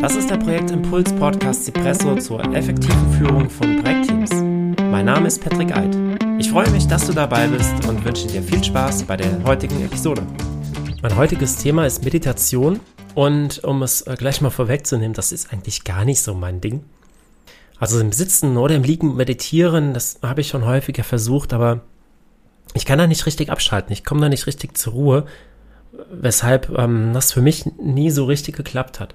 Das ist der Projektimpuls Podcast Cipresso zur effektiven Führung von Projektteams. Mein Name ist Patrick Eid. Ich freue mich, dass du dabei bist und wünsche dir viel Spaß bei der heutigen Episode. Mein heutiges Thema ist Meditation und um es äh, gleich mal vorwegzunehmen, das ist eigentlich gar nicht so mein Ding. Also im Sitzen oder im Liegen meditieren, das habe ich schon häufiger versucht, aber ich kann da nicht richtig abschalten. Ich komme da nicht richtig zur Ruhe, weshalb ähm, das für mich nie so richtig geklappt hat.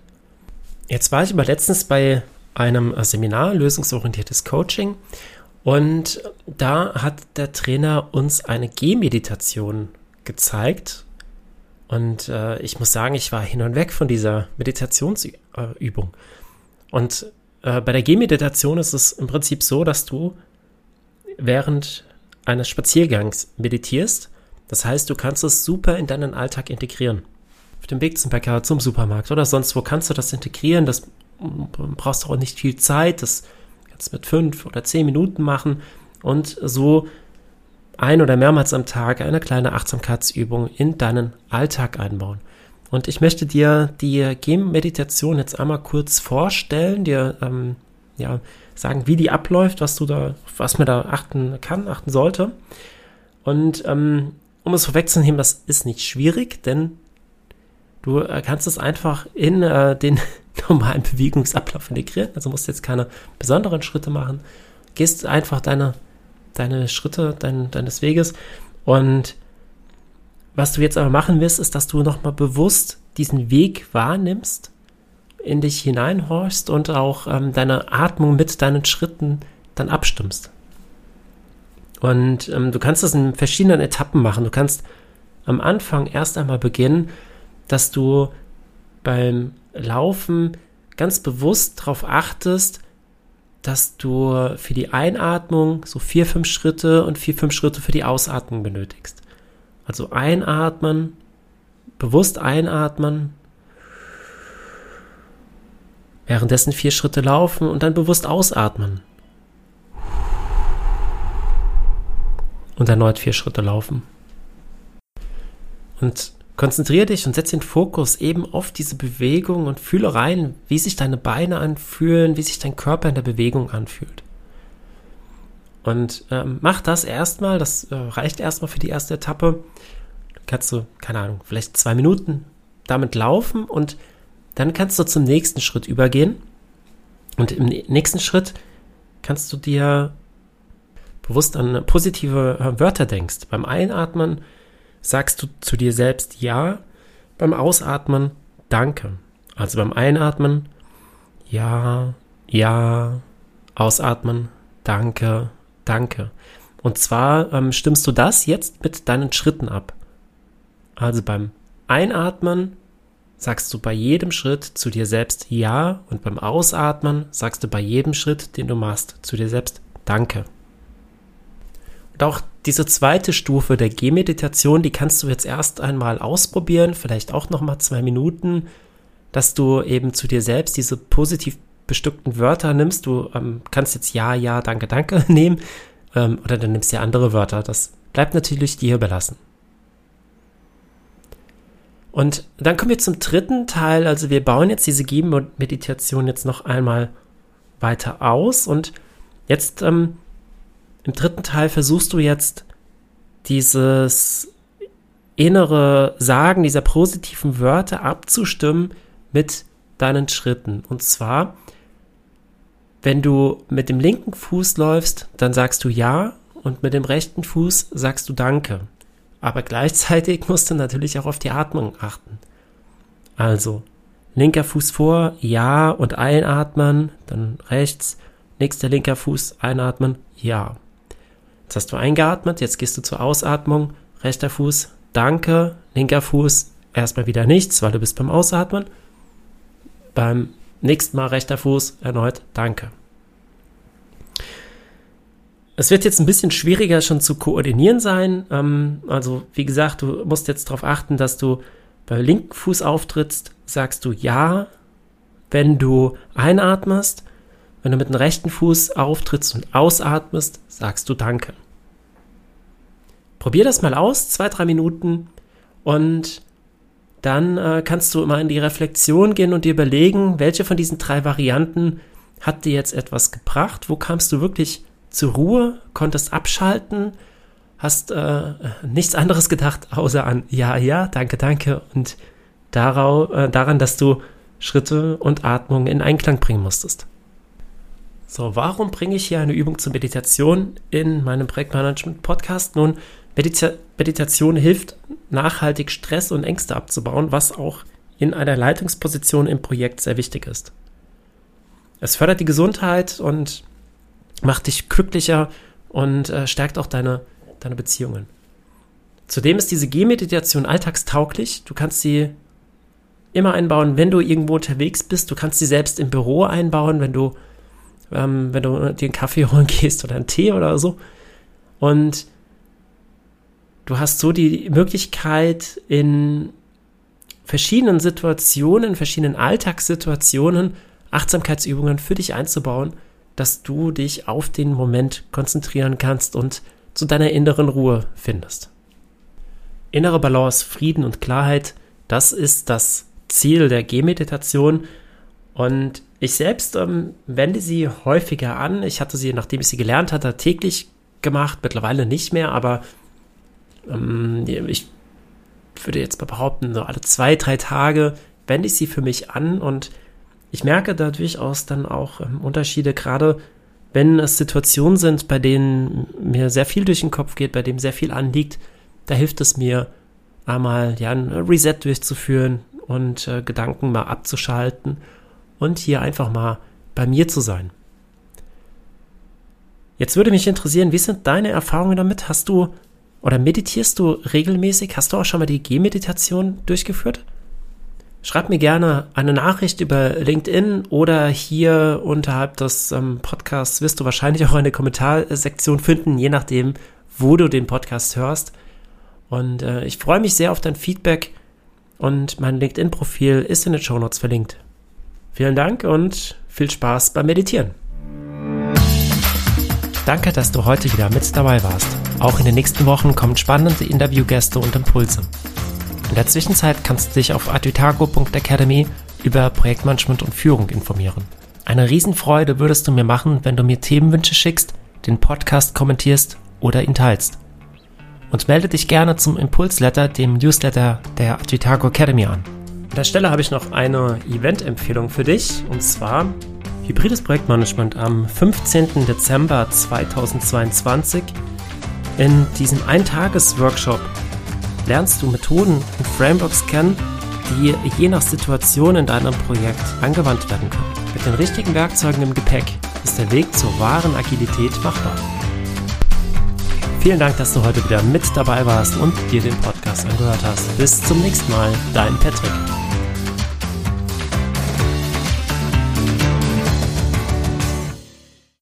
Jetzt war ich aber letztens bei einem äh, Seminar, lösungsorientiertes Coaching, und da hat der Trainer uns eine Gehmeditation gezeigt. Und äh, ich muss sagen, ich war hin und weg von dieser Meditationsübung. Und äh, bei der Gehmeditation ist es im Prinzip so, dass du während eines Spaziergangs meditierst. Das heißt, du kannst es super in deinen Alltag integrieren auf dem Weg zum Bäcker, zum Supermarkt oder sonst wo kannst du das integrieren. Das brauchst auch nicht viel Zeit. Das kannst du mit fünf oder zehn Minuten machen und so ein oder mehrmals am Tag eine kleine Achtsamkeitsübung in deinen Alltag einbauen. Und ich möchte dir die Gehmeditation jetzt einmal kurz vorstellen, dir ähm, ja, sagen, wie die abläuft, was du da, was man da achten kann, achten sollte. Und ähm, um es vorwegzunehmen, das ist nicht schwierig, denn Du äh, kannst es einfach in äh, den normalen Bewegungsablauf integrieren. Also musst jetzt keine besonderen Schritte machen. Gehst einfach deine, deine Schritte dein, deines Weges. Und was du jetzt aber machen wirst, ist, dass du nochmal bewusst diesen Weg wahrnimmst, in dich hineinhorchst und auch ähm, deine Atmung mit deinen Schritten dann abstimmst. Und ähm, du kannst das in verschiedenen Etappen machen. Du kannst am Anfang erst einmal beginnen, dass du beim Laufen ganz bewusst darauf achtest, dass du für die Einatmung so vier, fünf Schritte und vier, fünf Schritte für die Ausatmung benötigst. Also einatmen, bewusst einatmen, währenddessen vier Schritte laufen und dann bewusst ausatmen. Und erneut vier Schritte laufen. Und Konzentriere dich und setze den Fokus eben auf diese Bewegung und fühle rein, wie sich deine Beine anfühlen, wie sich dein Körper in der Bewegung anfühlt. Und ähm, mach das erstmal, das äh, reicht erstmal für die erste Etappe. kannst du, keine Ahnung, vielleicht zwei Minuten damit laufen und dann kannst du zum nächsten Schritt übergehen. Und im nächsten Schritt kannst du dir bewusst an positive äh, Wörter denkst. Beim Einatmen sagst du zu dir selbst Ja, beim Ausatmen Danke. Also beim Einatmen Ja, Ja, Ausatmen Danke, Danke. Und zwar ähm, stimmst du das jetzt mit deinen Schritten ab. Also beim Einatmen sagst du bei jedem Schritt zu dir selbst Ja und beim Ausatmen sagst du bei jedem Schritt, den du machst, zu dir selbst Danke. Auch diese zweite Stufe der Gehmeditation, die kannst du jetzt erst einmal ausprobieren, vielleicht auch noch mal zwei Minuten, dass du eben zu dir selbst diese positiv bestückten Wörter nimmst. Du ähm, kannst jetzt ja, ja, danke, danke nehmen ähm, oder dann nimmst du ja andere Wörter. Das bleibt natürlich dir überlassen. Und dann kommen wir zum dritten Teil. Also wir bauen jetzt diese Gehmeditation jetzt noch einmal weiter aus und jetzt ähm, im dritten Teil versuchst du jetzt dieses innere Sagen dieser positiven Wörter abzustimmen mit deinen Schritten. Und zwar, wenn du mit dem linken Fuß läufst, dann sagst du Ja und mit dem rechten Fuß sagst du Danke. Aber gleichzeitig musst du natürlich auch auf die Atmung achten. Also, linker Fuß vor, Ja und einatmen, dann rechts, nächster linker Fuß einatmen, Ja. Jetzt hast du eingeatmet, jetzt gehst du zur Ausatmung. Rechter Fuß, danke. Linker Fuß, erstmal wieder nichts, weil du bist beim Ausatmen. Beim nächsten Mal rechter Fuß, erneut danke. Es wird jetzt ein bisschen schwieriger schon zu koordinieren sein. Ähm, also, wie gesagt, du musst jetzt darauf achten, dass du beim linken Fuß auftrittst, sagst du ja, wenn du einatmest. Wenn du mit dem rechten Fuß auftrittst und ausatmest, sagst du Danke. Probier das mal aus, zwei, drei Minuten und dann äh, kannst du immer in die Reflexion gehen und dir überlegen, welche von diesen drei Varianten hat dir jetzt etwas gebracht? Wo kamst du wirklich zur Ruhe, konntest abschalten, hast äh, nichts anderes gedacht, außer an ja, ja, danke, danke und darau, äh, daran, dass du Schritte und Atmung in Einklang bringen musstest. So, warum bringe ich hier eine Übung zur Meditation in meinem Projektmanagement-Podcast? Nun, Medita Meditation hilft, nachhaltig Stress und Ängste abzubauen, was auch in einer Leitungsposition im Projekt sehr wichtig ist. Es fördert die Gesundheit und macht dich glücklicher und äh, stärkt auch deine, deine Beziehungen. Zudem ist diese Gehmeditation alltagstauglich. Du kannst sie immer einbauen, wenn du irgendwo unterwegs bist. Du kannst sie selbst im Büro einbauen, wenn du, ähm, wenn du dir einen Kaffee holen gehst oder einen Tee oder so. Und du hast so die Möglichkeit, in verschiedenen Situationen, verschiedenen Alltagssituationen Achtsamkeitsübungen für dich einzubauen, dass du dich auf den Moment konzentrieren kannst und zu deiner inneren Ruhe findest. Innere Balance, Frieden und Klarheit, das ist das Ziel der Gehmeditation. Und ich selbst ähm, wende sie häufiger an. Ich hatte sie, nachdem ich sie gelernt hatte, täglich gemacht, mittlerweile nicht mehr, aber ähm, ich würde jetzt mal behaupten, so alle zwei, drei Tage wende ich sie für mich an und ich merke da durchaus dann auch ähm, Unterschiede, gerade wenn es Situationen sind, bei denen mir sehr viel durch den Kopf geht, bei dem sehr viel anliegt, da hilft es mir einmal ja ein Reset durchzuführen und äh, Gedanken mal abzuschalten und hier einfach mal bei mir zu sein. Jetzt würde mich interessieren, wie sind deine Erfahrungen damit? Hast du oder meditierst du regelmäßig? Hast du auch schon mal die Gehmeditation durchgeführt? Schreib mir gerne eine Nachricht über LinkedIn oder hier unterhalb des ähm, Podcasts wirst du wahrscheinlich auch eine Kommentarsektion finden, je nachdem, wo du den Podcast hörst. Und äh, ich freue mich sehr auf dein Feedback und mein LinkedIn-Profil ist in den Show Notes verlinkt. Vielen Dank und viel Spaß beim Meditieren. Danke, dass du heute wieder mit dabei warst. Auch in den nächsten Wochen kommen spannende Interviewgäste und Impulse. In der Zwischenzeit kannst du dich auf advitago.academy über Projektmanagement und Führung informieren. Eine Riesenfreude würdest du mir machen, wenn du mir Themenwünsche schickst, den Podcast kommentierst oder ihn teilst. Und melde dich gerne zum Impulsletter, dem Newsletter der Advitago Academy an. An der Stelle habe ich noch eine Event-Empfehlung für dich, und zwar Hybrides Projektmanagement am 15. Dezember 2022. In diesem Eintages-Workshop lernst du Methoden und Frameworks kennen, die je nach Situation in deinem Projekt angewandt werden können. Mit den richtigen Werkzeugen im Gepäck ist der Weg zur wahren Agilität machbar. Vielen Dank, dass du heute wieder mit dabei warst und dir den Podcast angehört hast. Bis zum nächsten Mal, dein Patrick.